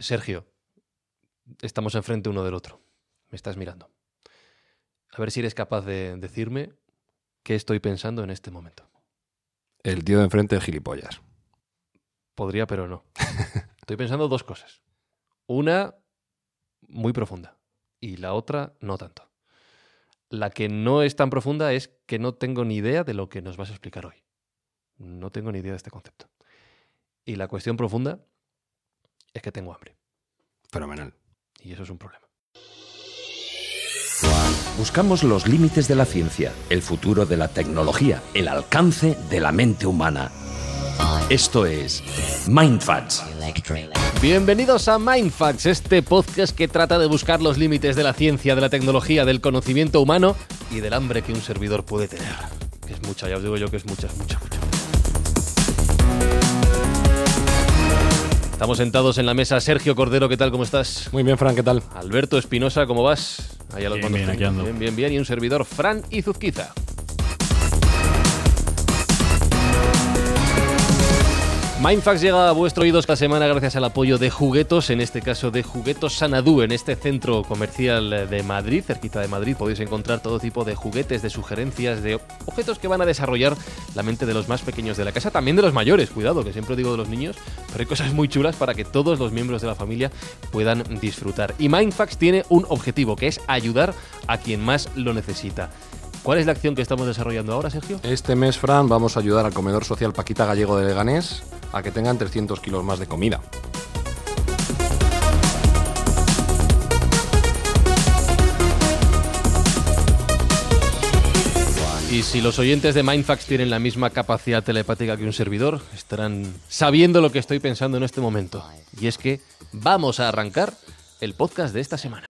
Sergio, estamos enfrente uno del otro. Me estás mirando. A ver si eres capaz de decirme qué estoy pensando en este momento. El tío de enfrente es gilipollas. Podría, pero no. Estoy pensando dos cosas. Una muy profunda y la otra no tanto. La que no es tan profunda es que no tengo ni idea de lo que nos vas a explicar hoy. No tengo ni idea de este concepto. Y la cuestión profunda es que tengo hambre. Fenomenal. Y eso es un problema. Buscamos los límites de la ciencia, el futuro de la tecnología, el alcance de la mente humana. Esto es MindFacts. Bienvenidos a Mindfacts, este podcast que trata de buscar los límites de la ciencia, de la tecnología, del conocimiento humano y del hambre que un servidor puede tener. Que es mucha, ya os digo yo que es mucha, mucha, mucha. Estamos sentados en la mesa. Sergio Cordero, ¿qué tal? ¿Cómo estás? Muy bien, Fran, ¿qué tal? Alberto Espinosa, ¿cómo vas? Ahí a los Bien, bien, bien, bien, bien. Y un servidor, Fran Izuzquiza. Mindfax llega a vuestro oídos cada semana gracias al apoyo de Juguetos, en este caso de Juguetos Sanadú, en este centro comercial de Madrid, cerquita de Madrid, podéis encontrar todo tipo de juguetes, de sugerencias, de objetos que van a desarrollar la mente de los más pequeños de la casa, también de los mayores, cuidado, que siempre digo de los niños, pero hay cosas muy chulas para que todos los miembros de la familia puedan disfrutar. Y Mindfax tiene un objetivo, que es ayudar a quien más lo necesita. ¿Cuál es la acción que estamos desarrollando ahora, Sergio? Este mes, Fran, vamos a ayudar al comedor social Paquita Gallego de Leganés a que tengan 300 kilos más de comida. Y si los oyentes de Mindfax tienen la misma capacidad telepática que un servidor, estarán sabiendo lo que estoy pensando en este momento. Y es que vamos a arrancar el podcast de esta semana.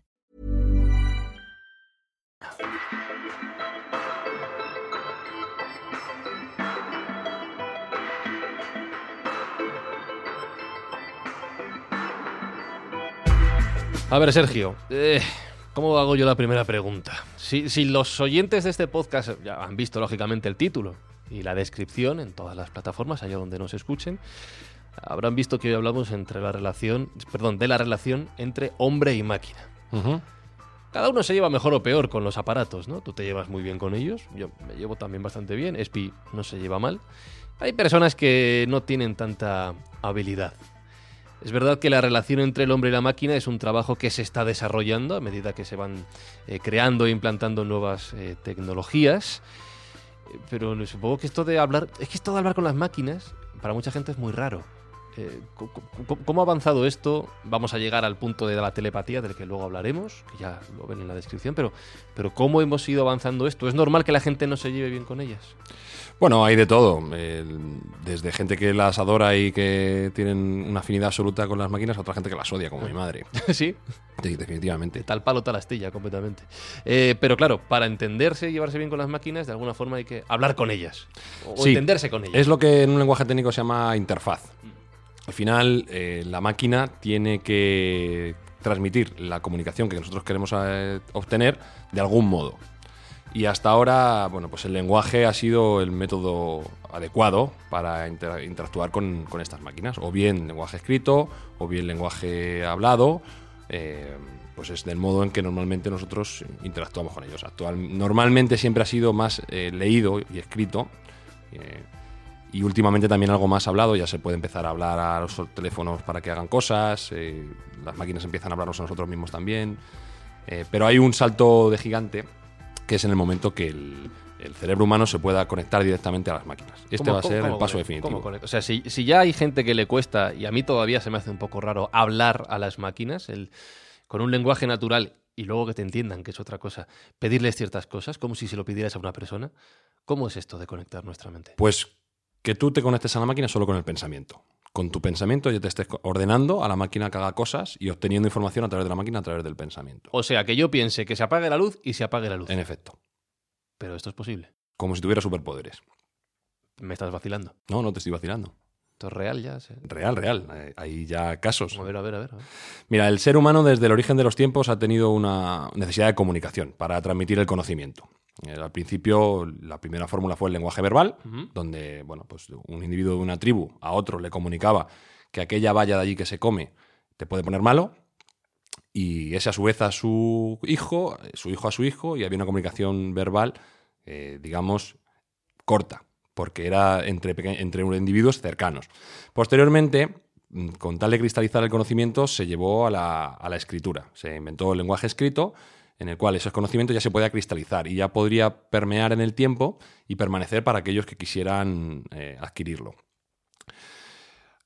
A ver, Sergio, eh, ¿cómo hago yo la primera pregunta? Si, los oyentes de este podcast ya han visto, lógicamente, el título y la descripción en todas las plataformas, allá donde nos escuchen, habrán visto que hoy hablamos entre la relación, perdón, de la relación entre hombre y máquina. Cada uno se lleva mejor o peor con los aparatos, ¿no? Tú te llevas muy bien con ellos, yo me llevo también bastante bien, Espi no se lleva mal. Hay personas que no tienen tanta habilidad. Es verdad que la relación entre el hombre y la máquina es un trabajo que se está desarrollando a medida que se van eh, creando e implantando nuevas eh, tecnologías. Eh, Pero supongo que esto de hablar, es que esto de hablar con las máquinas, para mucha gente es muy raro. Eh, ¿Cómo ha avanzado esto? Vamos a llegar al punto de la telepatía, del que luego hablaremos, que ya lo ven en la descripción, pero, pero ¿cómo hemos ido avanzando esto? ¿Es normal que la gente no se lleve bien con ellas? Bueno, hay de todo. Desde gente que las adora y que tienen una afinidad absoluta con las máquinas, a otra gente que las odia, como mi madre. sí, Sí, definitivamente. tal palo, tal astilla, completamente. Eh, pero claro, para entenderse y llevarse bien con las máquinas, de alguna forma hay que hablar con ellas. O Sí, entenderse con ellas. Es lo que en un lenguaje técnico se llama interfaz. Al final, eh, la máquina tiene que transmitir la comunicación que nosotros queremos eh, obtener de algún modo. Y hasta ahora, bueno, pues el lenguaje ha sido el método adecuado para inter- interactuar con, con estas máquinas. O bien lenguaje escrito, o bien lenguaje hablado. eh, pues es del modo en que normalmente nosotros interactuamos con ellos. Actual, normalmente siempre ha sido más eh, leído y escrito. eh, Y últimamente también algo más hablado, ya se puede empezar a hablar a los teléfonos para que hagan cosas, eh, las máquinas empiezan a hablarnos a nosotros mismos también. Eh, pero hay un salto de gigante que es en el momento que el, el cerebro humano se pueda conectar directamente a las máquinas. Este ¿Cómo- va a ser el paso definitivo. O sea, si, si ya hay gente que le cuesta, y a mí todavía se me hace un poco raro hablar a las máquinas, el, con un lenguaje natural y luego que te entiendan, que es otra cosa, pedirles ciertas cosas, como si se lo pidieras a una persona, ¿cómo es esto de conectar nuestra mente? Pues que tú te conectes a la máquina solo con el pensamiento. Con tu pensamiento ya te estés ordenando a la máquina que haga cosas y obteniendo información a través de la máquina a través del pensamiento. O sea, que yo piense que se apague la luz y se apague la luz. En efecto. Pero esto es posible. Como si tuviera superpoderes. Me estás vacilando. No, no te estoy vacilando. Esto es real ya. se- Real, real. Eh, hay ya casos. A ver, a ver, a ver. a ver. Mira, el ser humano desde el origen de los tiempos ha tenido una necesidad de comunicación para transmitir el conocimiento. Eh, al principio, la primera fórmula fue el lenguaje verbal, donde bueno, pues un individuo de una tribu a otro le comunicaba que aquella valla de allí que se come te puede poner malo, y ese a su vez a su hijo, eh, su hijo a su hijo, y había una comunicación verbal, eh, digamos, corta, porque era entre, entre individuos cercanos. Posteriormente, mm, con tal de cristalizar el conocimiento, se llevó a la, a la escritura. Se inventó el lenguaje escrito, en el cual esos conocimientos ya se podía cristalizar y ya podría permear en el tiempo y permanecer para aquellos que quisieran eh, adquirirlo.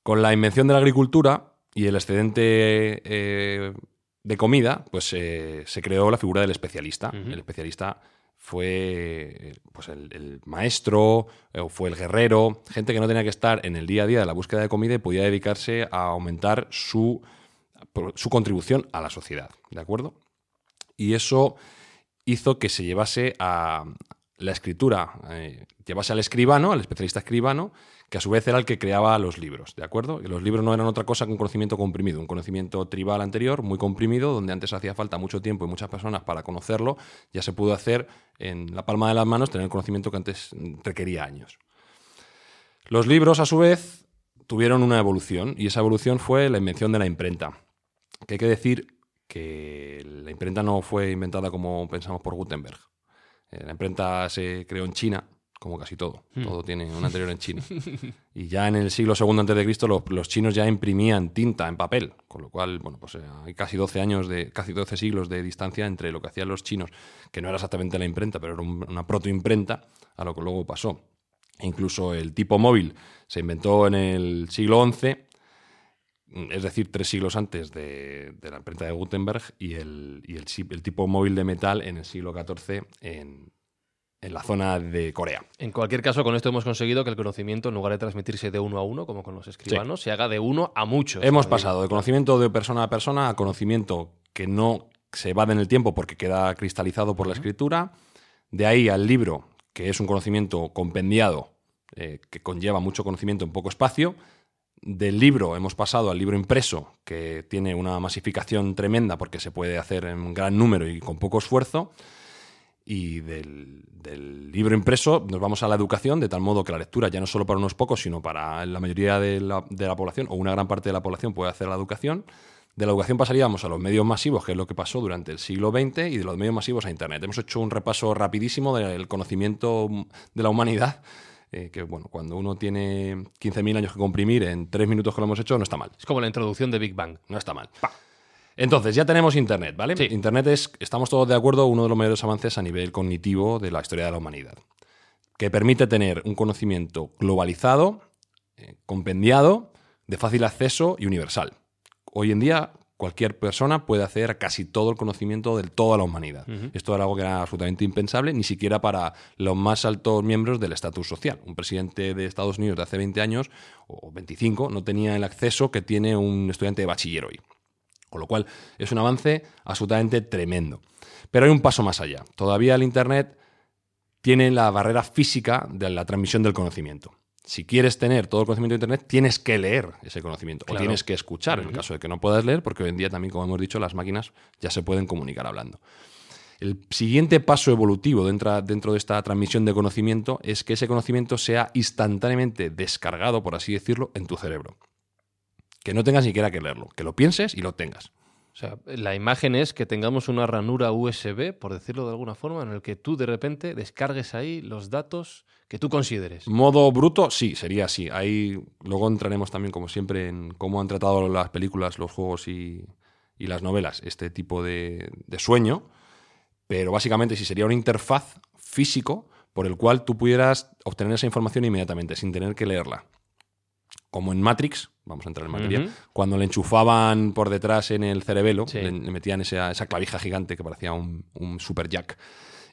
Con la invención de la agricultura y el excedente eh, de comida, pues eh, se creó la figura del especialista. El especialista fue pues el, el maestro o fue el guerrero, gente que no tenía que estar en el día a día de la búsqueda de comida y podía dedicarse a aumentar su, su contribución a la sociedad. ¿De acuerdo? Y eso hizo que se llevase a la escritura, eh, llevase al escribano, al especialista escribano, que a su vez era el que creaba los libros, ¿de acuerdo? Y los libros no eran otra cosa que un conocimiento comprimido, un conocimiento tribal anterior, muy comprimido, donde antes hacía falta mucho tiempo y muchas personas para conocerlo, ya se pudo hacer en la palma de las manos, tener el conocimiento que antes requería años. Los libros, a su vez, tuvieron una evolución, y esa evolución fue la invención de la imprenta. Que hay que decir que la imprenta no fue inventada como pensamos por Gutenberg. Eh, La imprenta se creó en China, como casi todo. Todo tiene un anterior en China. Y ya en el siglo II Cristo los, los chinos ya imprimían tinta en papel, con lo cual, bueno, pues eh, hay casi 12 años de casi 12 siglos de distancia entre lo que hacían los chinos, que no era exactamente la imprenta, pero era un- una protoimprenta, a lo que luego pasó. E incluso el tipo móvil se inventó en el siglo XI, es decir, tres siglos antes de, de la imprenta de Gutenberg, y el, y el tipo móvil de metal en el siglo XIV en, en la zona de Corea. En cualquier caso, con esto hemos conseguido que el conocimiento, en lugar de transmitirse de uno a uno, como con los escribanos, se haga de uno a muchos. Hemos pasado de conocimiento de persona a persona a conocimiento que no se evade en el tiempo porque queda cristalizado por la escritura. De ahí al libro, que es un conocimiento compendiado eh, que conlleva mucho conocimiento en poco espacio. Del libro hemos pasado al libro impreso, que tiene una masificación tremenda porque se puede hacer en gran número y con poco esfuerzo. Y del, libro impreso nos vamos a la educación, de tal modo que la lectura ya no solo para unos pocos, sino para la mayoría de la, de la población, o una gran parte de la población puede hacer la educación. De la educación pasaríamos a los medios masivos, que es lo que pasó durante el siglo XX, y de los medios masivos a Internet. Hemos hecho un repaso rapidísimo del conocimiento de la humanidad, eh, que bueno, cuando uno tiene 15.000 años que comprimir en tres minutos que lo hemos hecho, no está mal. Es como la introducción de Big Bang. No está mal. Entonces, ya tenemos Internet, ¿vale? Sí. Internet es, estamos todos de acuerdo, uno de los mayores avances a nivel cognitivo de la historia de la humanidad, que permite tener un conocimiento globalizado, eh, compendiado, de fácil acceso y universal. Hoy en día, cualquier persona puede hacer casi todo el conocimiento de toda la humanidad. Esto era algo que era absolutamente impensable, ni siquiera para los más altos miembros del estatus social. Un presidente de Estados Unidos de hace 20 años o 25 no tenía el acceso que tiene un estudiante de bachiller hoy. Con lo cual es un avance absolutamente tremendo. Pero hay un paso más allá. Todavía el Internet tiene la barrera física de la transmisión del conocimiento. Si quieres tener todo el conocimiento de Internet, tienes que leer ese conocimiento o tienes que escuchar, en el caso de que no puedas leer, porque hoy en día también, como hemos dicho, las máquinas ya se pueden comunicar hablando. El siguiente paso evolutivo dentro, dentro de esta transmisión de conocimiento es que ese conocimiento sea instantáneamente descargado, por así decirlo, en tu cerebro. Que no tengas ni siquiera que leerlo, que lo pienses y lo tengas. O sea, la imagen es que tengamos una ranura USB, por decirlo de alguna forma, en el que tú de repente descargues ahí los datos que tú consideres. Modo bruto, sí, sería así. Ahí luego entraremos también, como siempre, en cómo han tratado las películas, los juegos y, las novelas este tipo de, de sueño. Pero básicamente sí sería una interfaz físico por el cual tú pudieras obtener esa información inmediatamente, sin tener que leerla como en Matrix, vamos a entrar en materia, Ujú. cuando le enchufaban por detrás en el cerebelo, Sí. le, le metían esa, esa clavija gigante que parecía un, un super jack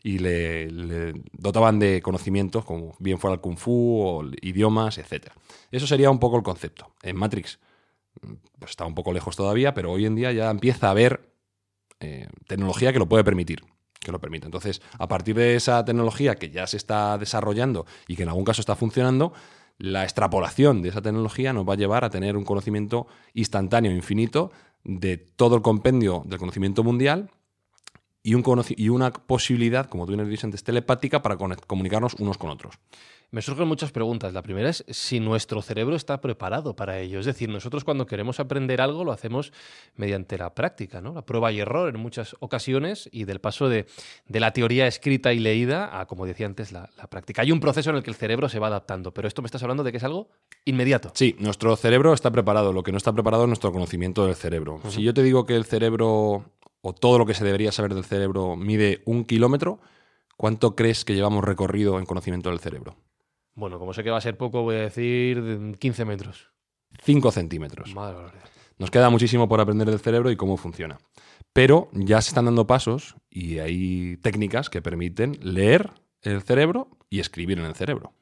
y le, le dotaban de conocimientos, como bien fuera el kung fu o idiomas, etc. Eso sería un poco el concepto. En Matrix pues está un poco lejos todavía, pero hoy en día ya empieza a haber eh, tecnología que lo puede permitir. Que lo permite. Entonces, a partir de esa tecnología que ya se está desarrollando y que en algún caso está funcionando, la extrapolación de esa tecnología nos va a llevar a tener un conocimiento instantáneo, infinito, de todo el compendio del conocimiento mundial y, una posibilidad, como tú bien dices antes, telepática para comunicarnos unos con otros. Me surgen muchas preguntas. La primera es si nuestro cerebro está preparado para ello. Es decir, nosotros cuando queremos aprender algo lo hacemos mediante la práctica, ¿no? La prueba y error en muchas ocasiones y del paso de, de la teoría escrita y leída a, como decía antes, la, la práctica. Hay un proceso en el que el cerebro se va adaptando, pero esto me estás hablando de que es algo inmediato. Sí, nuestro cerebro está preparado. Lo que no está preparado es nuestro conocimiento del cerebro. Si yo te digo que el cerebro, o todo lo que se debería saber del cerebro, mide un kilómetro, ¿cuánto crees que llevamos recorrido en conocimiento del cerebro? Bueno, como sé que va a ser poco, voy a decir de 15 metros. 5 centímetros. Madre. Nos queda muchísimo por aprender del cerebro y cómo funciona. Pero ya se están dando pasos y hay técnicas que permiten leer el cerebro y escribir en el cerebro.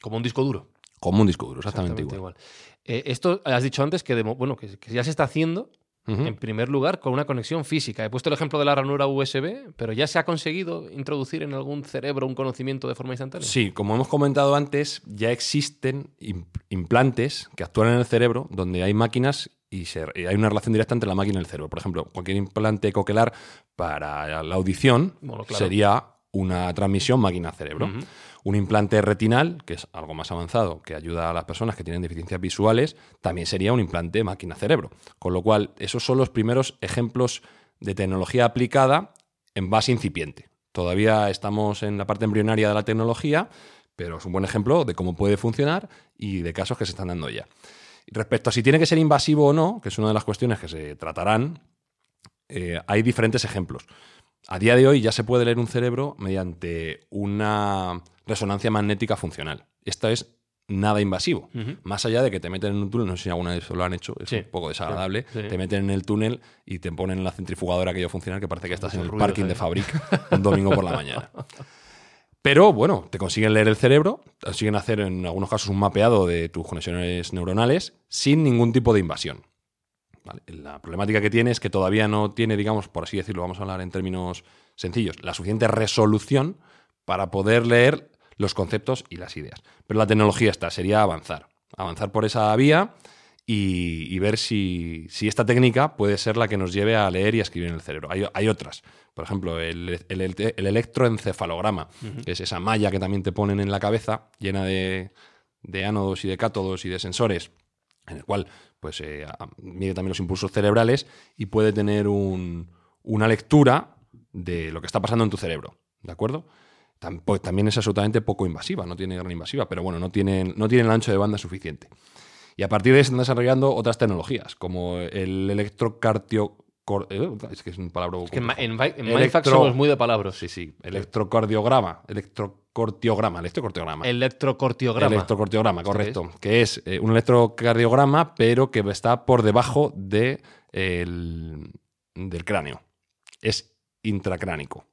Como un disco duro. Como un disco duro, exactamente, igual. Eh, esto has dicho antes que, de bueno, que, que ya se está haciendo En primer lugar con una conexión física. He puesto el ejemplo de la ranura USB, pero ya se ha conseguido introducir en algún cerebro un conocimiento de forma instantánea. Sí, como hemos comentado antes, ya existen im- implantes que actúan en el cerebro donde hay máquinas y, se- y hay una relación directa entre la máquina y el cerebro. Por ejemplo, cualquier implante coquelar para la audición Bueno, claro. sería una transmisión máquina-cerebro. Un implante retinal, que es algo más avanzado, que ayuda a las personas que tienen deficiencias visuales, también sería un implante máquina-cerebro. Con lo cual, esos son los primeros ejemplos de tecnología aplicada en base incipiente. Todavía estamos en la parte embrionaria de la tecnología, pero es un buen ejemplo de cómo puede funcionar y de casos que se están dando ya. Respecto a si tiene que ser invasivo o no, que es una de las cuestiones que se tratarán, eh, hay diferentes ejemplos. A día de hoy ya se puede leer un cerebro mediante una resonancia magnética funcional. Esto es nada invasivo. Más allá de que te meten en un túnel, no sé si alguna vez lo han hecho, es Sí, un poco desagradable, sí. te meten en el túnel y te ponen en la centrifugadora aquello funcional que parece que estás en el parking ahí. de Fabric un domingo por la mañana. Pero bueno, te consiguen leer el cerebro, te consiguen hacer en algunos casos un mapeado de tus conexiones neuronales sin ningún tipo de invasión. ¿Vale? La problemática que tiene es que todavía no tiene, digamos, por así decirlo, vamos a hablar en términos sencillos, la suficiente resolución para poder leer los conceptos y las ideas. Pero la tecnología está, sería avanzar. Avanzar por esa vía y, y ver si, si esta técnica puede ser la que nos lleve a leer y a escribir en el cerebro. Hay, hay otras. Por ejemplo, el, el- el- el electroencefalograma, que es esa malla que también te ponen en la cabeza, llena de, de ánodos y de cátodos y de sensores, en el cual pues, eh, mide también los impulsos cerebrales y puede tener un- una lectura de lo que está pasando en tu cerebro. ¿De acuerdo? Pues, también es absolutamente poco invasiva, no tiene gran invasiva, pero bueno, no tiene, no tiene el ancho de banda suficiente. Y a partir de ahí se están desarrollando otras tecnologías, como el electrocardio... eh, Es que es un palabra... Es que en, en, Electro- somos muy de palabras. Sí, sí. Electrocardiograma. Electrocortiograma. Electrocortiograma. Electrocortiograma. Electrocortiograma, correcto. Que es eh, un electrocardiograma, pero que está por debajo de, el- del cráneo. Es intracránico.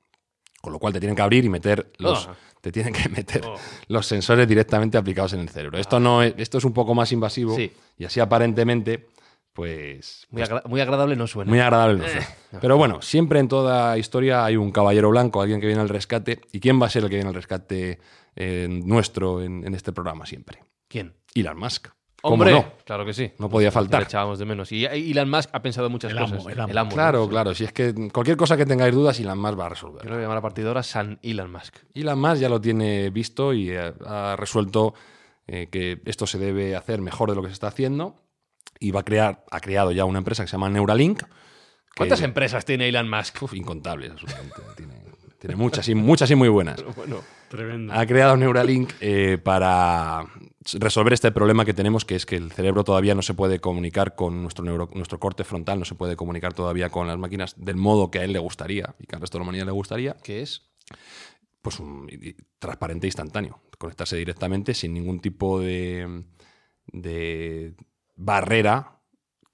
Con lo cual te tienen que abrir y meter los. Ah. Te tienen que meter Oh. los sensores directamente aplicados en el cerebro. Esto no es, esto es un poco más invasivo. Sí. Y así aparentemente, pues. Muy, agra- muy agradable no suena. Muy agradable. no sé. Pero bueno, siempre en toda historia hay un caballero blanco, alguien que viene al rescate. ¿Y quién va a ser el que viene al rescate eh, nuestro en, en este programa siempre? ¿Quién? Elon Musk. ¿Cómo Hombre, no? claro que sí. No podía Le faltar. echábamos de menos. Y Elon Musk ha pensado muchas El amo, cosas. el amo. ¿no? Claro, claro. Si es que cualquier cosa que tengáis dudas, Elon Musk va a Yo resolver. lo voy a llamar a partir de ahora San Elon Musk. Elon Musk ya lo tiene visto y eh, ha resuelto eh, que esto se debe hacer mejor de lo que se está haciendo y va a crear, ha creado ya una empresa que se llama Neuralink, ¿Cuántas Que- empresas tiene Elon Musk? Uf, incontables, absolutamente. Tiene, tiene muchas, y, muchas y muy buenas. Bueno, tremendo. Ha creado Neuralink eh, para resolver este problema que tenemos, que es que el cerebro todavía no se puede comunicar con nuestro, neuro- nuestro corte frontal, no se puede comunicar todavía con las máquinas del modo que a él le gustaría y que al resto de la humanidad le gustaría, ¿Qué es? pues un transparente e instantáneo. Conectarse directamente sin ningún tipo de, de barrera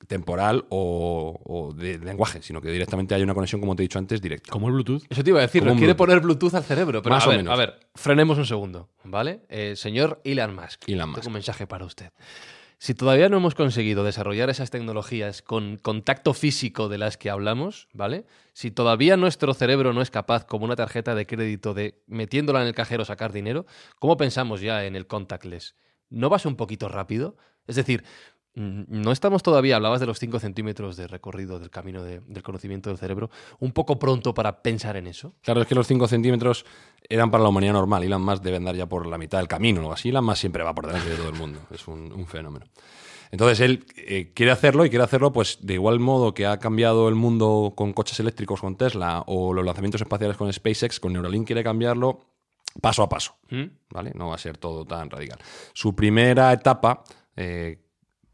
temporal o, o de lenguaje, sino que directamente hay una conexión, como te he dicho antes, directa. Como el Bluetooth. Eso te iba a decir, nos quiere Bluetooth. poner Bluetooth al cerebro. Pero Más a o ver, menos. a ver, frenemos un segundo, ¿vale? Eh, señor Elon Musk. Elon Musk. Tengo un mensaje para usted. Si todavía no hemos conseguido desarrollar esas tecnologías con contacto físico de las que hablamos, ¿vale? Si todavía nuestro cerebro no es capaz, como una tarjeta de crédito, de metiéndola en el cajero sacar dinero, ¿cómo pensamos ya en el contactless? ¿No vas un poquito rápido? Es decir, no estamos todavía, hablabas de los 5 centímetros de recorrido del camino de- del conocimiento del cerebro, un poco pronto para pensar en eso. Claro, es que los 5 centímetros eran para la humanidad normal. Elon Musk debe andar ya por la mitad del camino o algo así. Elon Musk siempre va por delante de todo el mundo. Es un, un fenómeno. Entonces él eh, quiere hacerlo y quiere hacerlo pues de igual modo que ha cambiado el mundo con coches eléctricos con Tesla o los lanzamientos espaciales con SpaceX, con Neuralink quiere cambiarlo paso a paso. ¿Mm? ¿vale? No va a ser todo tan radical. Su primera etapa eh,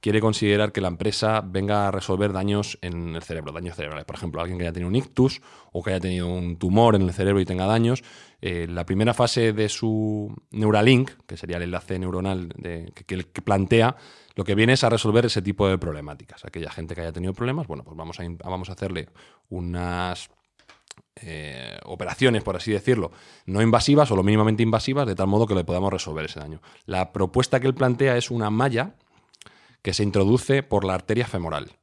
quiere considerar que la empresa venga a resolver daños en el cerebro, daños cerebrales. Por ejemplo, alguien que haya tenido un ictus o que haya tenido un tumor en el cerebro y tenga daños. eh, la primera fase de su Neuralink, que sería el enlace neuronal que, que- plantea, lo que viene es a resolver ese tipo de problemáticas. Aquella gente que haya tenido problemas, bueno, pues vamos a, vamos a hacerle unas eh, operaciones, por así decirlo, no invasivas o lo mínimamente invasivas, de tal modo que le podamos resolver ese daño. La propuesta que él plantea es una malla que se introduce por la arteria femoral.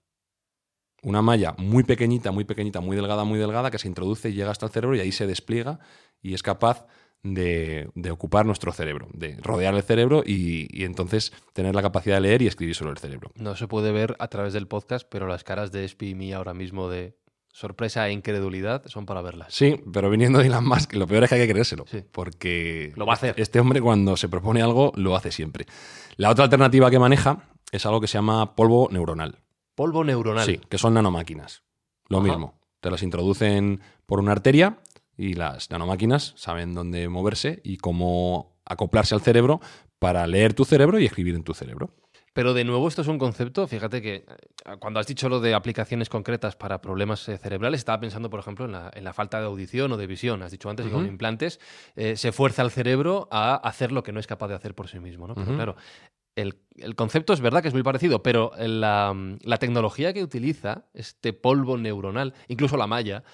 Una malla muy pequeñita, muy pequeñita, muy delgada, muy delgada, que se introduce y llega hasta el cerebro y ahí se despliega y es capaz de, de ocupar nuestro cerebro, de rodear el cerebro y, y entonces tener la capacidad de leer y escribir sobre el cerebro. No se puede ver a través del podcast, pero las caras de Espi y mí ahora mismo de sorpresa e incredulidad son para verlas. Sí, pero viniendo de Elon Musk, lo peor es que hay que creérselo. Sí. Porque Lo va a hacer. Este hombre, cuando se propone algo, lo hace siempre. La otra alternativa que maneja es algo que se llama polvo neuronal. Polvo neuronal. Sí, que son nanomáquinas. Lo Ajá. mismo. Te las introducen por una arteria y las nanomáquinas saben dónde moverse y cómo acoplarse al cerebro para leer tu cerebro y escribir en tu cerebro. Pero de nuevo, esto es un concepto, fíjate que eh, cuando has dicho lo de aplicaciones concretas para problemas eh, cerebrales, estaba pensando, por ejemplo, en la, en la falta de audición o de visión. Has dicho antes que con implantes eh, se fuerza al cerebro a hacer lo que no es capaz de hacer por sí mismo. ¿no? Pero claro, el, el concepto es verdad que es muy parecido, pero la, la tecnología que utiliza, este polvo neuronal, incluso la malla,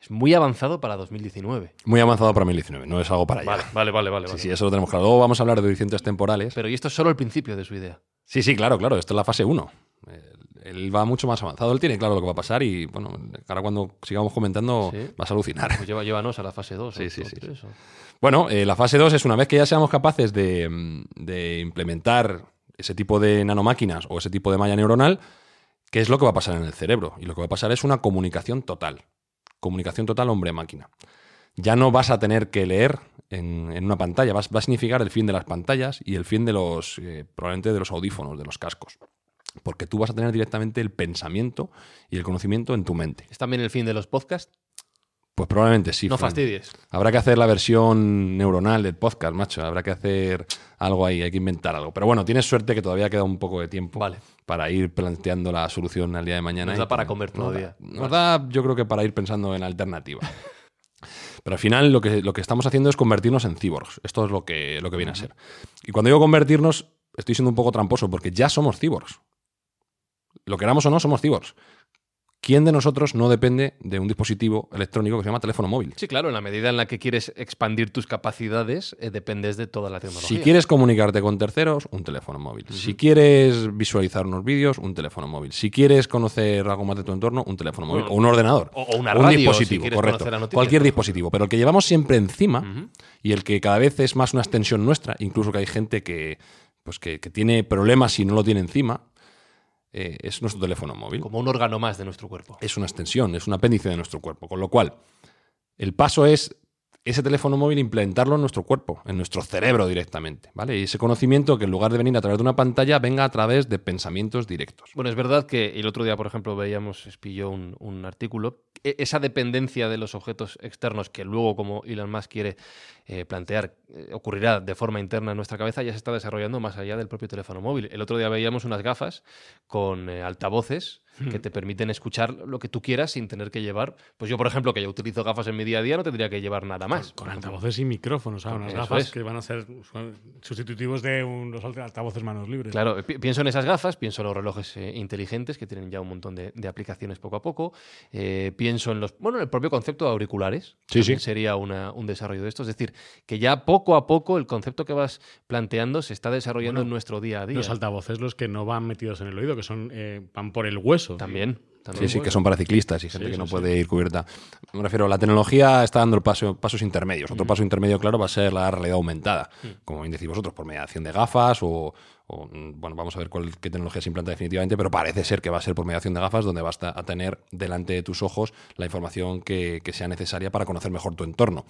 es muy avanzado para 2019. Muy avanzado para 2019, no es algo para allá. vale, vale, vale. Sí, sí, eso lo tenemos claro. Luego vamos a hablar de horizontes temporales. Pero y esto es solo el principio de su idea. Sí, sí, claro, claro. Esto es la fase 1. Él va mucho más avanzado. Él tiene claro lo que va a pasar y, bueno, ahora cuando sigamos comentando Sí. vas a alucinar. Pues lleva, llévanos a la fase 2. Sí, sí, sí, sí. Bueno, eh, la fase 2 es una vez que ya seamos capaces de, de implementar ese tipo de nanomáquinas o ese tipo de malla neuronal, ¿qué es lo que va a pasar en el cerebro? Y lo que va a pasar es una comunicación total. Comunicación total hombre-máquina. Ya no vas a tener que leer en, en una pantalla, vas- va a significar el fin de las pantallas y el fin de los, eh, probablemente de los audífonos, de los cascos. Porque tú vas a tener directamente el pensamiento y el conocimiento en tu mente. ¿Es también el fin de los podcasts? Pues probablemente sí. no Fran. fastidies. Habrá que hacer la versión neuronal del podcast, macho. Habrá que hacer algo ahí, hay que inventar algo. Pero bueno, tienes suerte que todavía queda un poco de tiempo Vale. para ir planteando la solución al día de mañana. Nos da para comer todavía. da- Nos da, yo creo que para ir pensando en alternativa. Pero al final lo que, lo que estamos haciendo es convertirnos en cyborgs. Esto es lo que, lo que viene a ser. Y cuando digo convertirnos, estoy siendo un poco tramposo porque ya somos cyborgs. Lo queramos o no, somos cyborgs. ¿Quién de nosotros no depende de un dispositivo electrónico que se llama teléfono móvil? Sí, claro, en la medida en la que quieres expandir tus capacidades, eh, dependes de toda la tecnología. Si quieres comunicarte con terceros, un teléfono móvil. Si quieres visualizar unos vídeos, un teléfono móvil. Si quieres conocer algo más de tu entorno, un teléfono móvil. Bueno, o un ordenador. o- o una un radio, si dispositivo, correcto. noticia, Cualquier dispositivo. Pero el que llevamos siempre encima y el que cada vez es más una extensión nuestra, incluso que hay gente que, pues que, que tiene problemas si no lo tiene encima, eh, es nuestro teléfono móvil Como un órgano más de nuestro cuerpo. es una extensión, es un apéndice de nuestro cuerpo. Con lo cual, el paso es ese teléfono móvil implementarlo en nuestro cuerpo, en nuestro cerebro directamente, ¿vale? Y ese conocimiento que en lugar de venir a través de una pantalla venga a través de pensamientos directos. Bueno, es verdad que el otro día, por ejemplo, veíamos, espilló un, artículo, e- esa dependencia de los objetos externos que luego, como Elon Musk quiere eh, plantear, eh, ocurrirá de forma interna en nuestra cabeza, ya se está desarrollando más allá del propio teléfono móvil. El otro día veíamos unas gafas con eh, altavoces que te permiten escuchar lo que tú quieras sin tener que llevar. Pues yo, por ejemplo, que yo utilizo gafas en mi día a día, no tendría que llevar nada más. Con altavoces y micrófonos, ¿sabes? Unas gafas es. que van a ser sustitutivos de un- los altavoces manos libres. Claro, pi- pienso en esas gafas, pienso en los relojes eh, inteligentes que tienen ya un montón de, de aplicaciones poco a poco. eh, pienso en los, bueno, en el propio concepto de auriculares. Sí, sí. Sería una- un desarrollo de esto. Es decir, que ya poco a poco el concepto que vas planteando se está desarrollando Bueno, en nuestro día a día. Los altavoces, los que no van metidos en el oído, que son eh, van por el hueso. También. Sí, también. sí, que son para ciclistas y gente Sí, que no sí, puede ir cubierta. Me refiero, la tecnología está dando el paso, pasos intermedios. Mm. Otro paso intermedio, claro, va a ser la realidad aumentada. Como bien decís vosotros, por mediación de gafas o, o, mm, bueno, vamos a ver cuál, qué tecnología se implanta definitivamente, pero parece ser que va a ser por mediación de gafas donde vas a a tener delante de tus ojos la información que, que sea necesaria para conocer mejor tu entorno.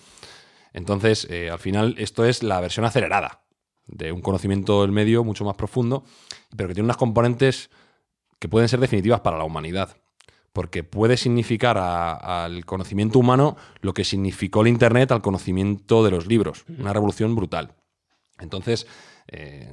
Entonces, eh, al final, esto es la versión acelerada de un conocimiento del medio mucho más profundo, pero que tiene unas componentes que pueden ser definitivas para la humanidad. Porque puede significar a- al conocimiento humano lo que significó el Internet al conocimiento de los libros. Una revolución brutal. Entonces, eh,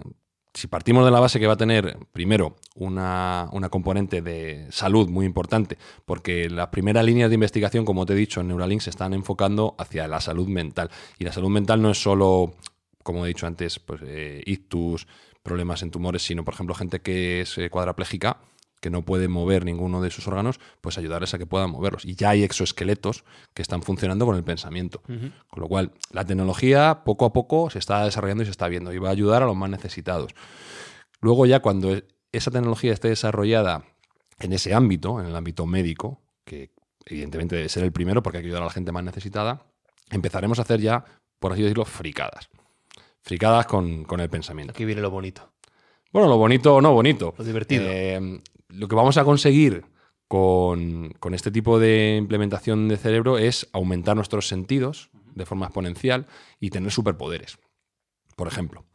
si partimos de la base que va a tener, primero, una, una componente de salud muy importante, porque las primeras líneas de investigación, como te he dicho, en Neuralink se están enfocando hacia la salud mental. Y la salud mental no es solo, como he dicho antes, pues, eh, ictus, problemas en tumores, sino, por ejemplo, gente que es eh, cuadraplégica, que no puede mover ninguno de sus órganos, pues ayudarles a que puedan moverlos. Y ya hay exoesqueletos que están funcionando con el pensamiento. Con lo cual, la tecnología poco a poco se está desarrollando y se está viendo y va a ayudar a los más necesitados. Luego ya cuando esa tecnología esté desarrollada en ese ámbito, en el ámbito médico, que evidentemente debe ser el primero porque hay que ayudar a la gente más necesitada, empezaremos a hacer ya, por así decirlo, fricadas. Fricadas con, con el pensamiento. Aquí viene lo bonito. Bueno, lo bonito o no bonito. Lo divertido. Eh, lo que vamos a conseguir con, con este tipo de implementación de cerebro es aumentar nuestros sentidos de forma exponencial y tener superpoderes. Por ejemplo,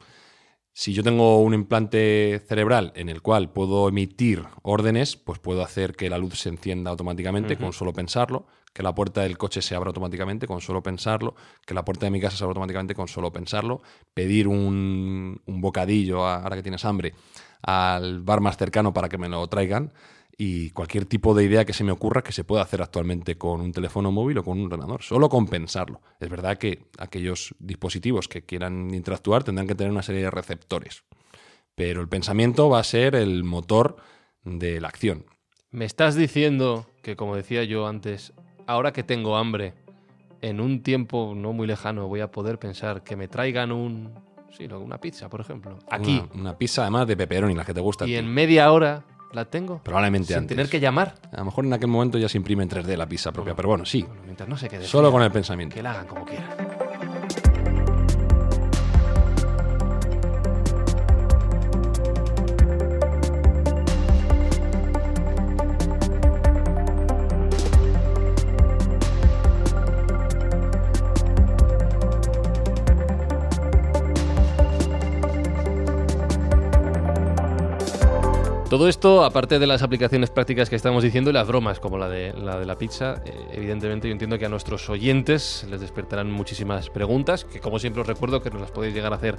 si yo tengo un implante cerebral en el cual puedo emitir órdenes, pues puedo hacer que la luz se encienda automáticamente con solo pensarlo, que la puerta del coche se abra automáticamente con solo pensarlo, que la puerta de mi casa se abra automáticamente con solo pensarlo, pedir un, un bocadillo, a- ahora que tienes hambre, al bar más cercano para que me lo traigan y cualquier tipo de idea que se me ocurra que se pueda hacer actualmente con un teléfono móvil o con un ordenador, solo con pensarlo. Es verdad que aquellos dispositivos que quieran interactuar tendrán que tener una serie de receptores, pero el pensamiento va a ser el motor de la acción. Me estás diciendo que, como decía yo antes, ahora que tengo hambre, en un tiempo no muy lejano voy a poder pensar que me traigan un... Sí, una pizza, por ejemplo. Aquí. Una, una pizza además de pepperoni, las que te gustan. Y en media hora la tengo. Probablemente sin antes. tener que llamar. A lo mejor en aquel momento ya se imprime en 3D la pizza propia, pero bueno, sí, Bueno, mientras no se quede. solo con el pensamiento. Que la hagan como quieran. Todo esto, aparte de las aplicaciones prácticas que estamos diciendo y las bromas como la de la, de la pizza, eh, evidentemente yo entiendo que a nuestros oyentes les despertarán muchísimas preguntas, que como siempre os recuerdo que nos las podéis llegar a hacer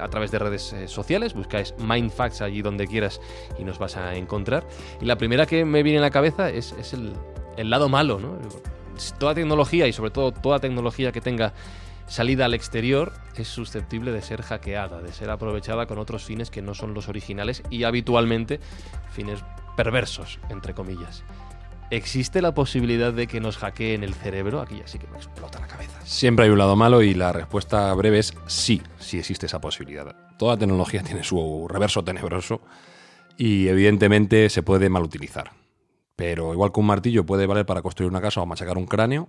a través de redes eh, sociales, buscáis Mindfacts allí donde quieras y nos vas a encontrar. Y la primera que me viene a la cabeza es, el, el lado malo, ¿no? Toda tecnología y sobre todo toda tecnología que tenga salida al exterior es susceptible de ser hackeada, de ser aprovechada con otros fines que no son los originales y habitualmente fines perversos, entre comillas. ¿Existe la posibilidad de que nos hackeen el cerebro? Aquí ya sí que me explota la cabeza. Siempre hay un lado malo y la respuesta breve es sí, sí existe esa posibilidad. Toda tecnología tiene su reverso tenebroso y evidentemente se puede malutilizar. Pero igual que un martillo puede valer para construir una casa o machacar un cráneo,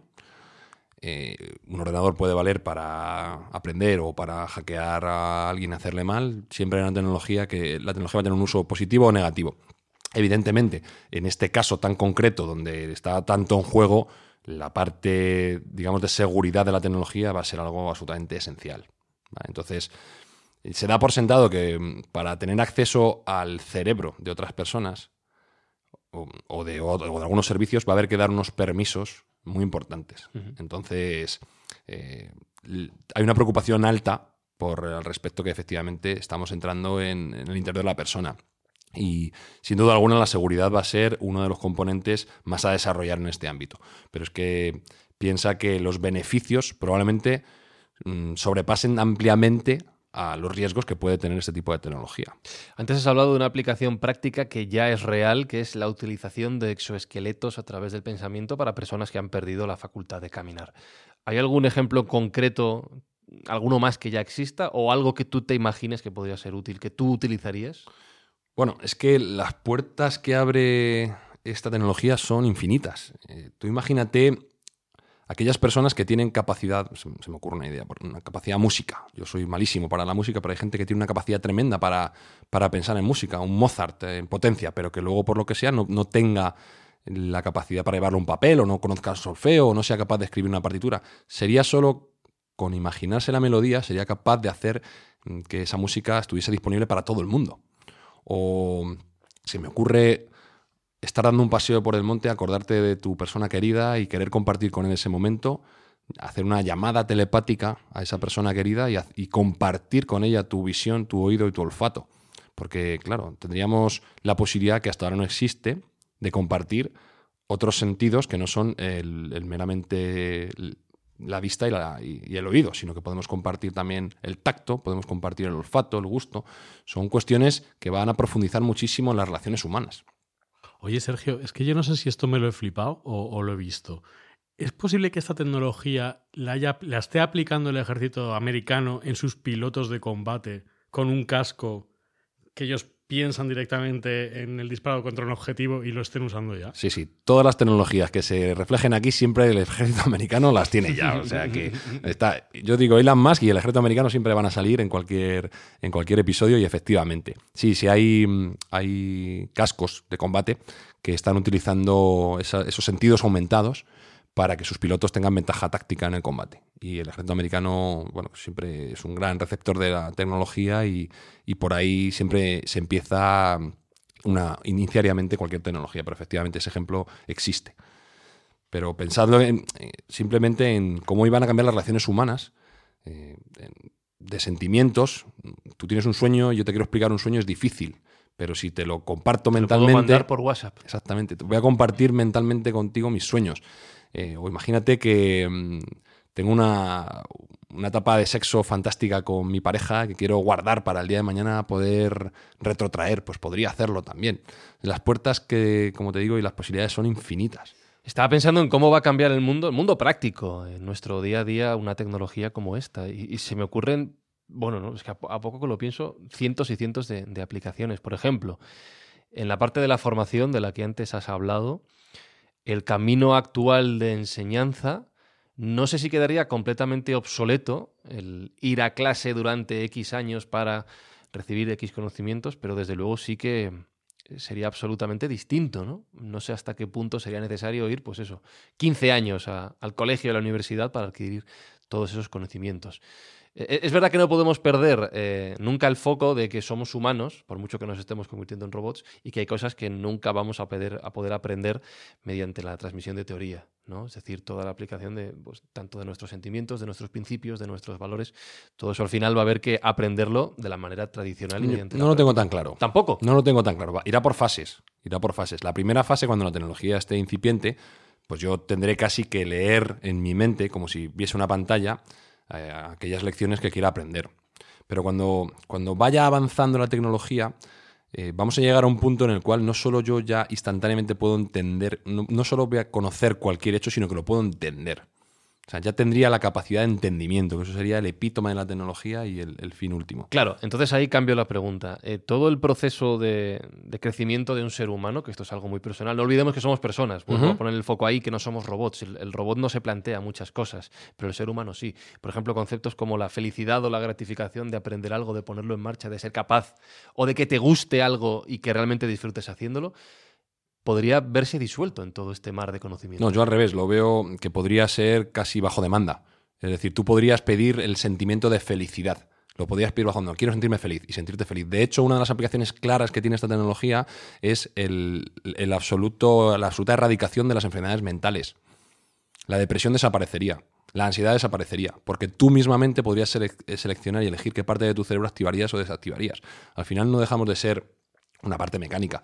eh, un ordenador puede valer para aprender o para hackear a alguien, hacerle mal. Siempre hay una tecnología que la tecnología va a tener un uso positivo o negativo. Evidentemente, en este caso tan concreto, donde está tanto en juego, la parte, digamos, de seguridad de la tecnología va a ser algo absolutamente esencial. Entonces, se da por sentado que mm, para tener acceso al cerebro de otras personas o de, o de algunos servicios va a haber que dar unos permisos muy importantes. Entonces, eh, hay una preocupación alta por el respecto que efectivamente estamos entrando en, en el interior de la persona. Y sin duda alguna la seguridad va a ser uno de los componentes más a desarrollar en este ámbito. Pero es que piensa que los beneficios probablemente mm, sobrepasen ampliamente a los riesgos que puede tener este tipo de tecnología. Antes has hablado de una aplicación práctica que ya es real, que es la utilización de exoesqueletos a través del pensamiento para personas que han perdido la facultad de caminar. ¿Hay algún ejemplo concreto, alguno más que ya exista o algo que tú te imagines que podría ser útil, que tú utilizarías? Bueno, es que las puertas que abre esta tecnología son infinitas. Eh, tú imagínate aquellas personas que tienen capacidad, se, me ocurre una idea, una capacidad música. Yo soy malísimo para la música, pero hay gente que tiene una capacidad tremenda para, para pensar en música, un Mozart en potencia, pero que luego por lo que sea no, no tenga la capacidad para llevarlo un papel o no conozca el solfeo o no sea capaz de escribir una partitura. Sería solo con imaginarse la melodía, sería capaz de hacer mm, que esa música estuviese disponible para todo el mundo. O se me ocurre estar dando un paseo por el monte, acordarte de tu persona querida y querer compartir con él ese momento, hacer una llamada telepática a esa persona querida y, compartir con ella tu visión, tu oído y tu olfato. Porque, claro, tendríamos la posibilidad que hasta ahora no existe de compartir otros sentidos que no son el, meramente la vista y, la- y el oído, sino que podemos compartir también el tacto, podemos compartir el olfato, el gusto. Son cuestiones que van a profundizar muchísimo en las relaciones humanas. Oye, Sergio, es que yo no sé si esto me lo he flipado o, lo he visto. ¿Es posible que esta tecnología la esté aplicando el ejército americano en sus pilotos de combate con un casco que ellos piensan directamente en el disparo contra un objetivo y lo estén usando ya? Sí, sí, todas las tecnologías que se reflejen aquí siempre el ejército americano las tiene ya. O sea que está. Yo digo Elon Musk y el ejército americano siempre van a salir en cualquier, en cualquier episodio y efectivamente. Sí, sí hay, mm, hay cascos de combate que están utilizando esa- esos sentidos aumentados para que sus pilotos tengan ventaja táctica en el combate. Y el ejército americano, bueno, siempre es un gran receptor de la tecnología y, y por ahí siempre se empieza una, iniciariamente cualquier tecnología, pero efectivamente ese ejemplo existe. Pero pensadlo en- eh, simplemente en cómo iban a cambiar las relaciones humanas, eh, de sentimientos. Tú tienes un sueño, yo te quiero explicar un sueño, es difícil, pero si te lo comparto Te lo puedo mentalmente... mandar por WhatsApp. Exactamente. Te Voy a compartir mentalmente contigo mis sueños. Eh, o imagínate que mm, tengo una, una etapa de sexo fantástica con mi pareja que quiero guardar para el día de mañana poder retrotraer. Pues podría hacerlo también. Las puertas que, como te digo, y las posibilidades son infinitas. Estaba pensando en cómo va a cambiar el mundo, el mundo práctico, en nuestro día a día, una tecnología como esta. Y, se me ocurren, bueno, ¿no? es que a, po- a poco que lo pienso, cientos y cientos de aplicaciones. Por ejemplo, en la parte de la formación de la que antes has hablado, el camino actual de enseñanza, no sé si quedaría completamente obsoleto el ir a clase durante X años para recibir X conocimientos, pero desde luego sí que sería absolutamente distinto, ¿no? No sé hasta qué punto sería necesario ir, pues eso, 15 años al colegio, a la universidad para adquirir todos esos conocimientos. Eh, Es verdad que no podemos perder eh, nunca el foco de que somos humanos, por mucho que nos estemos convirtiendo en robots, y que hay cosas que nunca vamos a poder, a poder aprender mediante la transmisión de teoría, ¿no? Es decir, toda la aplicación de pues, tanto de nuestros sentimientos, de nuestros principios, de nuestros valores, todo eso al final va a haber que aprenderlo de la manera tradicional y mediante No lo tengo tan claro. Tampoco. No lo tengo tan claro. Va, Irá por fases. Irá por fases. La primera fase, cuando la tecnología esté incipiente, pues yo tendré casi que leer en mi mente, como si viese una pantalla, eh, aquellas lecciones que quiera aprender. Pero cuando, cuando vaya avanzando la tecnología, eh, vamos a llegar a un punto en el cual no solo yo ya instantáneamente puedo entender, no, no solo voy a conocer cualquier hecho, sino que lo puedo entender. O sea, ya tendría la capacidad de entendimiento, que eso sería el epítome de la tecnología y el- el fin último. Claro, entonces ahí cambio la pregunta. Eh, todo el proceso de, de crecimiento de un ser humano, que esto es algo muy personal, no olvidemos que somos personas, Ujú. a poner el foco ahí, que no somos robots. El, el robot no se plantea muchas cosas, pero el ser humano sí. Por ejemplo, conceptos como la felicidad o la gratificación de aprender algo, de ponerlo en marcha, de ser capaz, o de que te guste algo y que realmente disfrutes haciéndolo. Podría verse disuelto en todo este mar de conocimiento. No, yo al revés, lo veo que podría ser casi bajo demanda. Es decir, tú podrías pedir el sentimiento de felicidad. Lo podrías pedir bajo demanda. Quiero sentirme feliz y sentirte feliz. De hecho, una de las aplicaciones claras que tiene esta tecnología es el, el absoluto, la absoluta erradicación de las enfermedades mentales. La depresión desaparecería. La ansiedad desaparecería, porque tú mismamente podrías seleccionar y elegir qué parte de tu cerebro activarías o desactivarías. Al final no dejamos de ser una parte mecánica.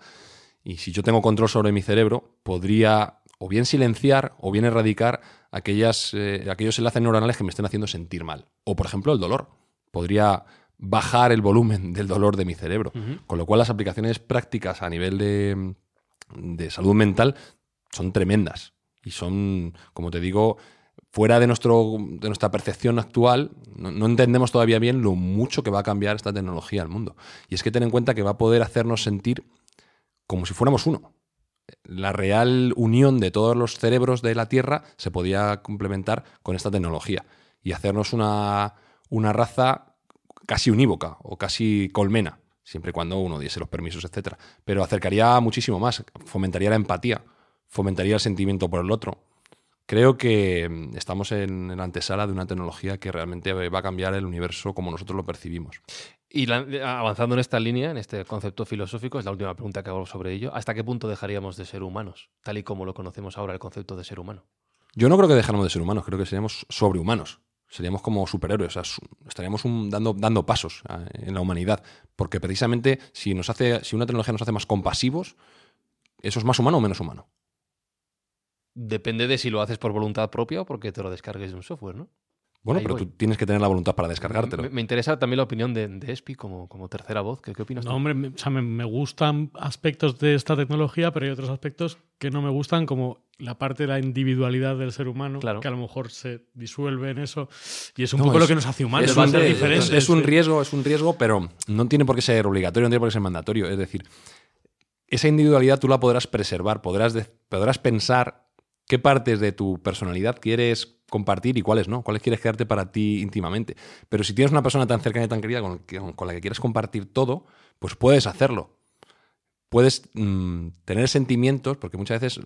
Y si yo tengo control sobre mi cerebro, podría o bien silenciar o bien erradicar aquellas, eh, aquellos enlaces neuronales que me estén haciendo sentir mal. O, por ejemplo, el dolor. Podría bajar el volumen del dolor de mi cerebro. Con lo cual las aplicaciones prácticas a nivel de, de salud mental son tremendas. Y son, como te digo, fuera de, nuestro, de nuestra percepción actual, no, entendemos todavía bien lo mucho que va a cambiar esta tecnología al mundo. Y es que ten en cuenta que va a poder hacernos sentir como si fuéramos uno. La real unión de todos los cerebros de la Tierra se podía complementar con esta tecnología y hacernos una, una raza casi unívoca o casi colmena, siempre y cuando uno diese los permisos, etc. Pero acercaría muchísimo más, fomentaría la empatía, fomentaría el sentimiento por el otro, Creo que mm, estamos en la antesala de una tecnología que realmente va a cambiar el universo como nosotros lo percibimos. Y avanzando en esta línea, en este concepto filosófico, es la última pregunta que hago sobre ello. ¿Hasta qué punto dejaríamos de ser humanos, tal y como lo conocemos ahora el concepto de ser humano? Yo no creo que dejáramos de ser humanos, creo que seríamos sobrehumanos. Seríamos como superhéroes, estaríamos dando, dando pasos en la humanidad. Porque precisamente si, nos hace, si una tecnología nos hace más compasivos, ¿eso es más humano o menos humano? Depende de si lo haces por voluntad propia o porque te lo descargues de un software, ¿no? Bueno, pero tú tienes que tener la voluntad para descargártelo. Me, interesa también la opinión de, de Espi como, como, tercera voz. ¿Qué, qué opinas no, hombre, me, o sea, me, gustan aspectos de esta tecnología, pero hay otros aspectos que no me gustan, como la parte de la individualidad del ser humano, claro. que a lo mejor se disuelve en eso. Y es un poco lo que nos hace humanos. Es, un, es, es un riesgo, es un riesgo, pero no tiene por qué ser obligatorio, no tiene por qué ser mandatorio. Es decir, esa individualidad tú la podrás preservar, podrás, podrás pensar qué partes de tu personalidad quieres compartir y cuáles no, cuáles quieres quedarte para ti íntimamente. Pero si tienes una persona tan cercana y tan querida con, la que quieres compartir todo, pues puedes hacerlo. Puedes mm, tener sentimientos, porque muchas veces,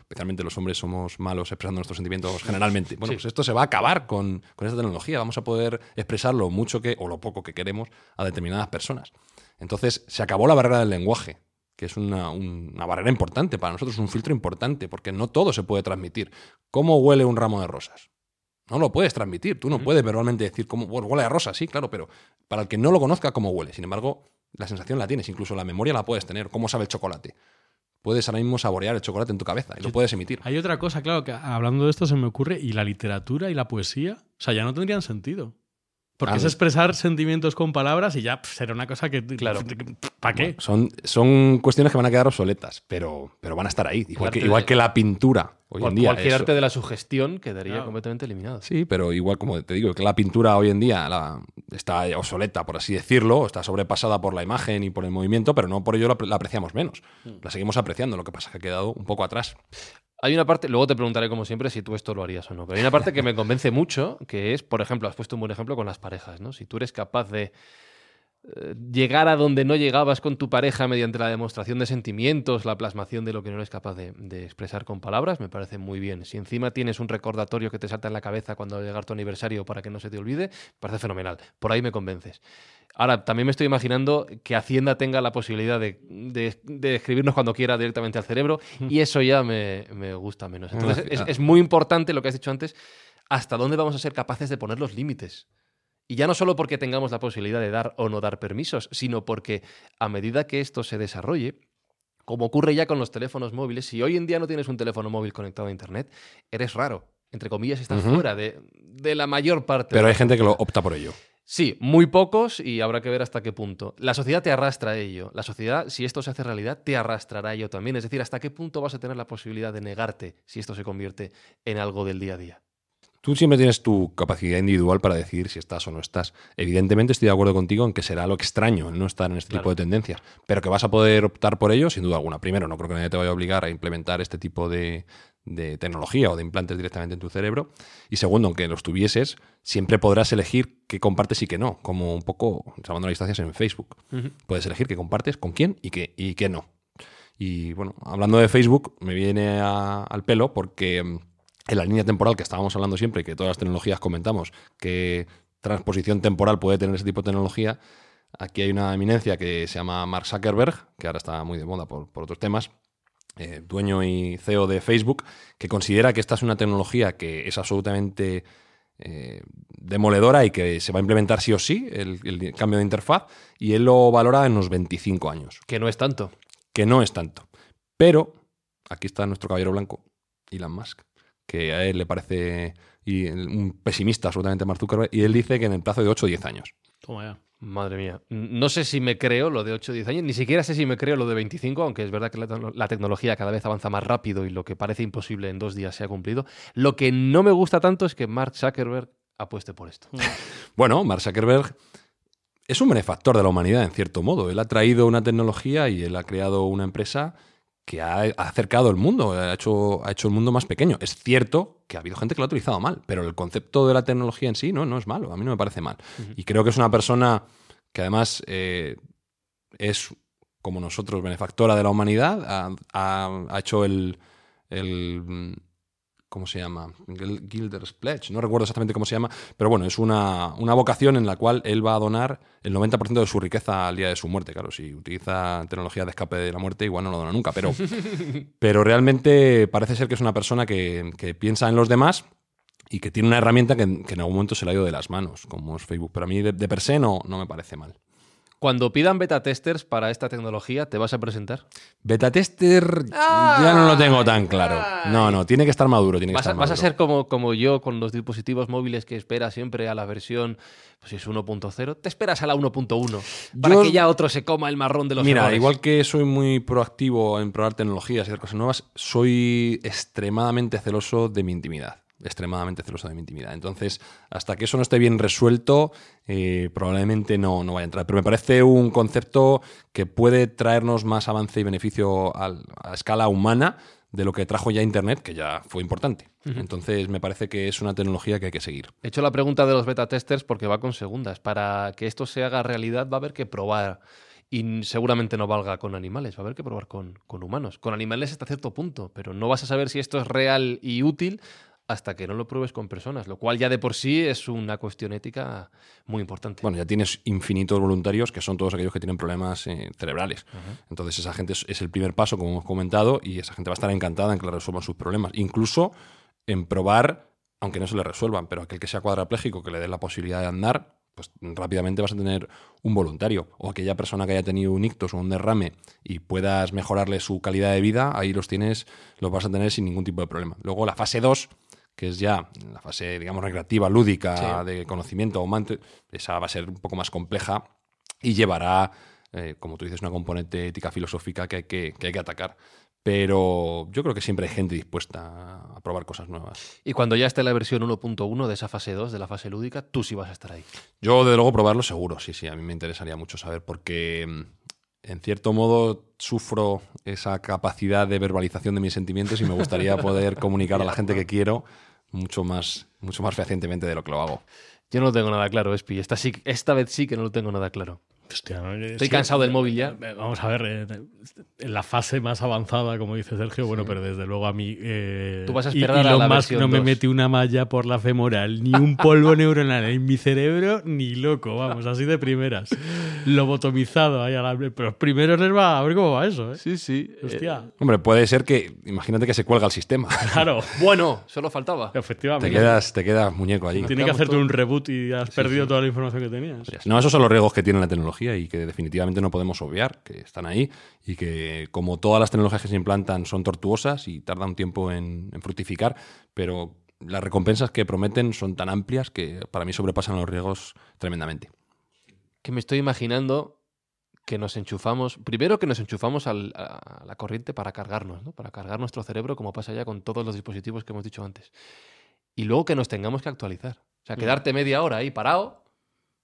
especialmente los hombres, somos malos expresando nuestros sentimientos generalmente. Bueno, pues esto se va a acabar con, con esta tecnología. Vamos a poder expresar lo mucho que, o lo poco que queremos a determinadas personas. Entonces, se acabó la barrera del lenguaje que es una, barrera importante para nosotros, un filtro importante, porque no todo se puede transmitir. ¿Cómo huele un ramo de rosas? No lo puedes transmitir, tú no puedes verbalmente decir cómo huele a rosa, sí, claro, pero para el que no lo conozca, cómo huele. Sin embargo, la sensación la tienes, incluso la memoria la puedes tener, cómo sabe el chocolate. Puedes ahora mismo saborear el chocolate en tu cabeza y lo puedes emitir. Hay otra cosa, claro, que hablando de esto se me ocurre, y la literatura y la poesía, o sea, ya no tendrían sentido. Porque es expresar sentimientos con palabras y ya será una cosa que. Claro. ¿Para qué? son, son cuestiones que van a quedar obsoletas, pero, pero van a estar ahí. Igual, que, igual que la pintura. Hoy en día. Cualquier arte de la sugestión quedaría completamente eliminado. Sí, pero igual, como te digo, que la pintura hoy en día está obsoleta, por así decirlo, está sobrepasada por la imagen y por el movimiento, pero no por ello la, la apreciamos menos. Mm. La seguimos apreciando, lo que pasa es que ha quedado un poco atrás. Hay una parte, luego te preguntaré como siempre si tú esto lo harías o no, pero hay una parte que me convence mucho, que es, por ejemplo, has puesto un buen ejemplo con las parejas, ¿no? Si tú eres capaz de llegar a donde no llegabas con tu pareja mediante la demostración de sentimientos, la plasmación de lo que no eres capaz de, de, expresar con palabras, me parece muy bien. Si encima tienes un recordatorio que te salta en la cabeza cuando va a llegar tu aniversario para que no se te olvide, me parece fenomenal. Por ahí me convences. Ahora, también me estoy imaginando que Hacienda tenga la posibilidad de, escribirnos cuando quiera directamente al cerebro y eso ya me, gusta menos. Entonces, es, muy importante lo que has dicho antes, hasta dónde vamos a ser capaces de poner los límites. Y ya no solo porque tengamos la posibilidad de dar o no dar permisos, sino porque a medida que esto se desarrolle, como ocurre ya con los teléfonos móviles, si hoy en día no tienes un teléfono móvil conectado a Internet, eres raro. Entre comillas, estás fuera de, de, la mayor parte. Pero hay gente que lo opta por ello. Sí, muy pocos y habrá que ver hasta qué punto. La sociedad te arrastra a ello. La sociedad, si esto se hace realidad, te arrastrará a ello también. Es decir, hasta qué punto vas a tener la posibilidad de negarte si esto se convierte en algo del día a día. Tú siempre tienes tu capacidad individual para decidir si estás o no estás. Evidentemente estoy de acuerdo contigo en que será lo extraño el no estar en este tipo de tendencias, pero que vas a poder optar por ello sin duda alguna. Primero, no creo que nadie te vaya a obligar a implementar este tipo de, de tecnología o de implantes directamente en tu cerebro. Y segundo, aunque los tuvieses, siempre podrás elegir qué compartes y qué no, como un poco salvando las distancias en Facebook. Puedes elegir qué compartes, con quién y qué, y qué no. Y bueno, hablando de Facebook, me viene a- al pelo porque mm, en la línea temporal que estábamos hablando siempre y que todas las tecnologías comentamos, que transposición temporal puede tener ese tipo de tecnología, aquí hay una eminencia que se llama Mark Zuckerberg, que ahora está muy de moda por, por otros temas, eh, dueño y CEO de Facebook, que considera que esta es una tecnología que es absolutamente eh, demoledora y que se va a implementar sí o sí, el, el cambio de interfaz, y él lo valora en unos 25 años, Que no es tanto. que no es tanto. Pero aquí está nuestro caballero blanco, Elon Musk, que a él le parece y un pesimista absolutamente Mark Zuckerberg, y él dice que en el plazo de 8 o 10 años. Toma ya. Madre mía. No sé si me creo lo de 8 o 10 años, ni siquiera sé si me creo lo de 25, aunque es verdad que la, la tecnología cada vez avanza más rápido y lo que parece imposible en dos días se ha cumplido. Lo que no me gusta tanto es que Mark Zuckerberg apueste por esto. Bueno, Mark Zuckerberg es un benefactor de la humanidad, en cierto modo. Él ha traído una tecnología y él ha creado una empresa que ha, acercado el mundo, ha hecho, ha hecho el mundo más pequeño. Es cierto que ha habido gente que lo ha utilizado mal, pero el concepto de la tecnología en sí no, no es malo, a mí no me parece mal. Y creo que es una persona que además eh, es, como nosotros, benefactora de la humanidad, ha, ha- ha hecho el, el, ¿Cómo se llama? Gil- Gilder's Pledge. No recuerdo exactamente cómo se llama, pero bueno, es una, una vocación en la cual él va a donar el 90% de su riqueza al día de su muerte. Claro, si utiliza tecnología de escape de la muerte, igual no lo dona nunca, pero, pero realmente parece ser que es una persona que, que piensa en los demás y que tiene una herramienta que, que en algún momento se le ha ido de las manos, como es Facebook. Pero a mí de, de per se no, no me parece mal. Cuando pidan beta testers para esta tecnología, ¿te vas a presentar? Beta tester ya no lo tengo tan claro. No, no, tiene que estar maduro. Tiene que Vas a, estar vas a ser como, como yo con los dispositivos móviles que espera siempre a la versión, pues si es 1.0, te esperas a la 1.1 para Yo- que ya otro se coma el marrón de los Mira, errores. igual que soy muy proactivo en probar tecnologías y hacer cosas nuevas, soy extremadamente celoso de mi intimidad. Extremadamente celoso de mi intimidad. Entonces, hasta que eso no esté bien resuelto, eh, probablemente no, no vaya a entrar. Pero me parece un concepto que puede traernos más avance y beneficio al- a escala humana de lo que trajo ya Internet, que ya fue importante. Entonces, me parece que es una tecnología que hay que seguir. He hecho la pregunta de los beta testers porque va con segundas. Para que esto se haga realidad va a haber que probar. Y seguramente no valga con animales, va a haber que probar con, con humanos. Con animales hasta cierto punto, pero no vas a saber si esto es real y útil hasta que no lo pruebes con personas, lo cual ya de por sí es una cuestión ética muy importante. Bueno, ya tienes infinitos voluntarios que son todos aquellos que tienen problemas eh, cerebrales. Entonces, esa gente es, es el primer paso, como hemos comentado, y esa gente va a estar encantada en que le resuelvan sus problemas. Incluso en probar, aunque no se le resuelvan, pero aquel que sea cuadrapléjico, que le dé la posibilidad de andar, pues rápidamente vas a tener un voluntario. O aquella persona que haya tenido un ictus o un derrame y puedas mejorarle su calidad de vida, ahí los tienes, los vas a tener sin ningún tipo de problema. Luego, la fase 2 que es ya la fase, digamos, recreativa, lúdica, Sí. de conocimiento, esa va a ser un poco más compleja y llevará, eh, como tú dices, una componente ética filosófica que hay que, que hay que atacar. Pero yo creo que siempre hay gente dispuesta a probar cosas nuevas. Y cuando ya esté la versión 1.1 de esa fase 2, de la fase lúdica, tú sí vas a estar ahí. Yo, de luego, probarlo seguro, sí, sí, a mí me interesaría mucho saber, porque mm, en cierto modo sufro esa capacidad de verbalización de mis sentimientos y me gustaría poder comunicar a la gente que quiero mucho más, mucho más fehacientemente de lo que lo hago. Yo no lo tengo nada claro, Espi. Esta, sí, esta vez sí que no lo tengo nada claro. Hostia, Estoy sí, cansado del móvil ya. eh, Vamos a ver, eh, en la fase más avanzada, como dice Sergio, bueno, pero desde luego a mí. eh, Tú vas a y- esperar a Elon la Musk no me 2. mete una malla por la femoral, ni un polvo neuronal en mi cerebro, ni loco, vamos, así de primeras. Lobotomizado ahí a la. Pero primero les va a ver cómo va eso, ¿eh? Sí, sí. Hostia. Hombre, puede ser que, imagínate que se cuelga el sistema. Claro, Bueno, solo faltaba. Te efectivamente. quedas, te quedas muñeco allí. Tiene que hacerte un reboot y has perdido toda la información que tenías. No, esos son los riesgos que tiene la tecnología y que definitivamente no podemos obviar, que están ahí y que como todas las tecnologías que se implantan son tortuosas y tarda un tiempo en, en fructificar, pero las recompensas que prometen son tan amplias que para mí sobrepasan los riesgos tremendamente. Que me estoy imaginando que nos enchufamos. Primero que nos enchufamos al- a la corriente para cargarnos, ¿no? Para cargar nuestro cerebro, como pasa ya con todos los dispositivos que hemos dicho antes. Y luego que nos tengamos que actualizar. O sea, quedarte media hora ahí parado,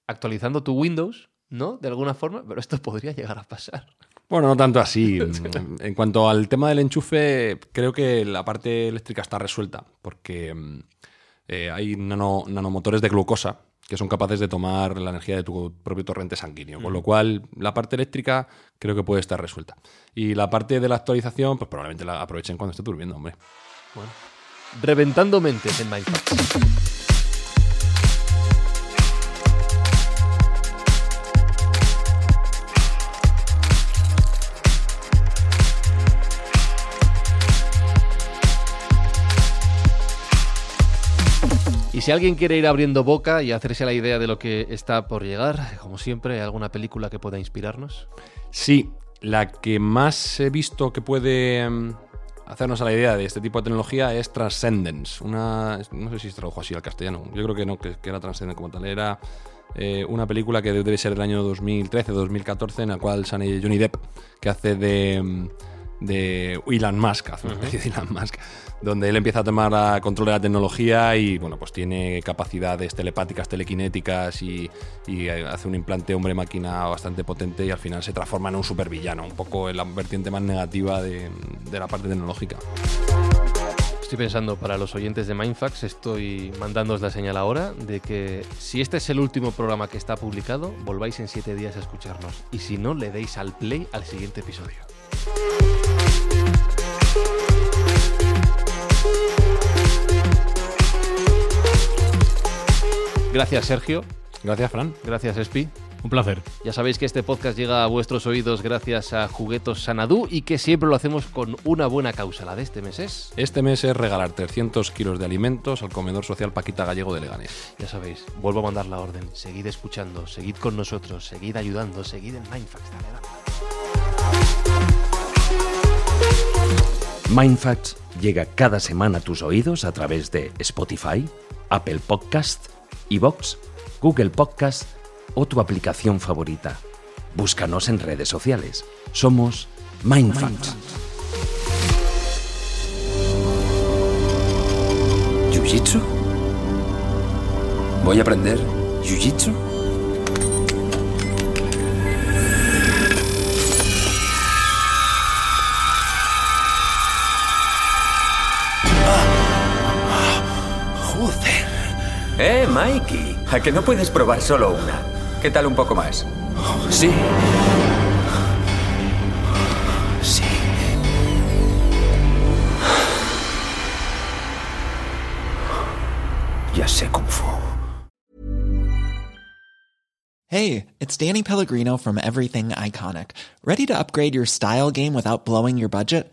actualizando tu Windows, ¿no? De alguna forma, pero esto podría llegar a pasar. Bueno, no tanto así. En cuanto al tema del enchufe, creo que la parte eléctrica está resuelta, porque mm, eh, hay nano- nanomotores de glucosa que son capaces de tomar la energía de tu propio torrente sanguíneo. Con lo cual, la parte eléctrica creo que puede estar resuelta. Y la parte de la actualización, pues probablemente la aprovechen cuando esté durmiendo, hombre. Reventando mentes en Mindfacts. Si alguien quiere ir abriendo boca y hacerse la idea de lo que está por llegar, como siempre, ¿hay alguna película que pueda inspirarnos? Sí, la que más he visto que puede mm, hacernos a la idea de este tipo de tecnología es Transcendence. Una, no sé si se tradujo así al castellano. Yo creo que no, que, que era Transcendence como tal. Era eh, una película que debe ser del año 2013-2014, en la cual sale Johnny Depp, que hace de, mm, de Elon Musk, hace una especie de Elon Musk, donde él empieza a tomar control de la tecnología y bueno, pues tiene capacidades telepáticas, telequinéticas y, y hace un implante hombre-máquina bastante potente y al final se transforma en un supervillano, un poco en la vertiente más negativa de, de la parte tecnológica. Estoy pensando, para los oyentes de Mindfax, estoy mandándoos la señal ahora de que si este es el último programa que está publicado, volváis en siete días a escucharnos. Y si no, le deis al play al siguiente episodio. Gracias, Sergio. Gracias, Fran. Gracias, Espi. Un placer. Ya sabéis que este podcast llega a vuestros oídos gracias a Juguetos Sanadú y que siempre lo hacemos con una buena causa. La de este mes es, Este mes es regalar 300 kilos de alimentos al comedor social Paquita Gallego de Leganés. ya sabéis, vuelvo a mandar la orden. Seguid escuchando, seguid con nosotros, seguid ayudando, seguid en Mindfax. Dale, dale. Mindfacts llega cada semana a tus oídos a través de Spotify, Apple Podcast, Evox, Google Podcast o tu aplicación favorita. Búscanos en redes sociales. Somos Mindfacts. ¿Jiu-Jitsu? ¿Voy a aprender Jiu-Jitsu? Mikey! ¿A que no puedes probar solo una? ¿Qué tal un poco más? Sí. Sí. Ya sé Kung Fu. Hey, it's Danny Pellegrino from Everything Iconic. Ready to upgrade your style game without blowing your budget?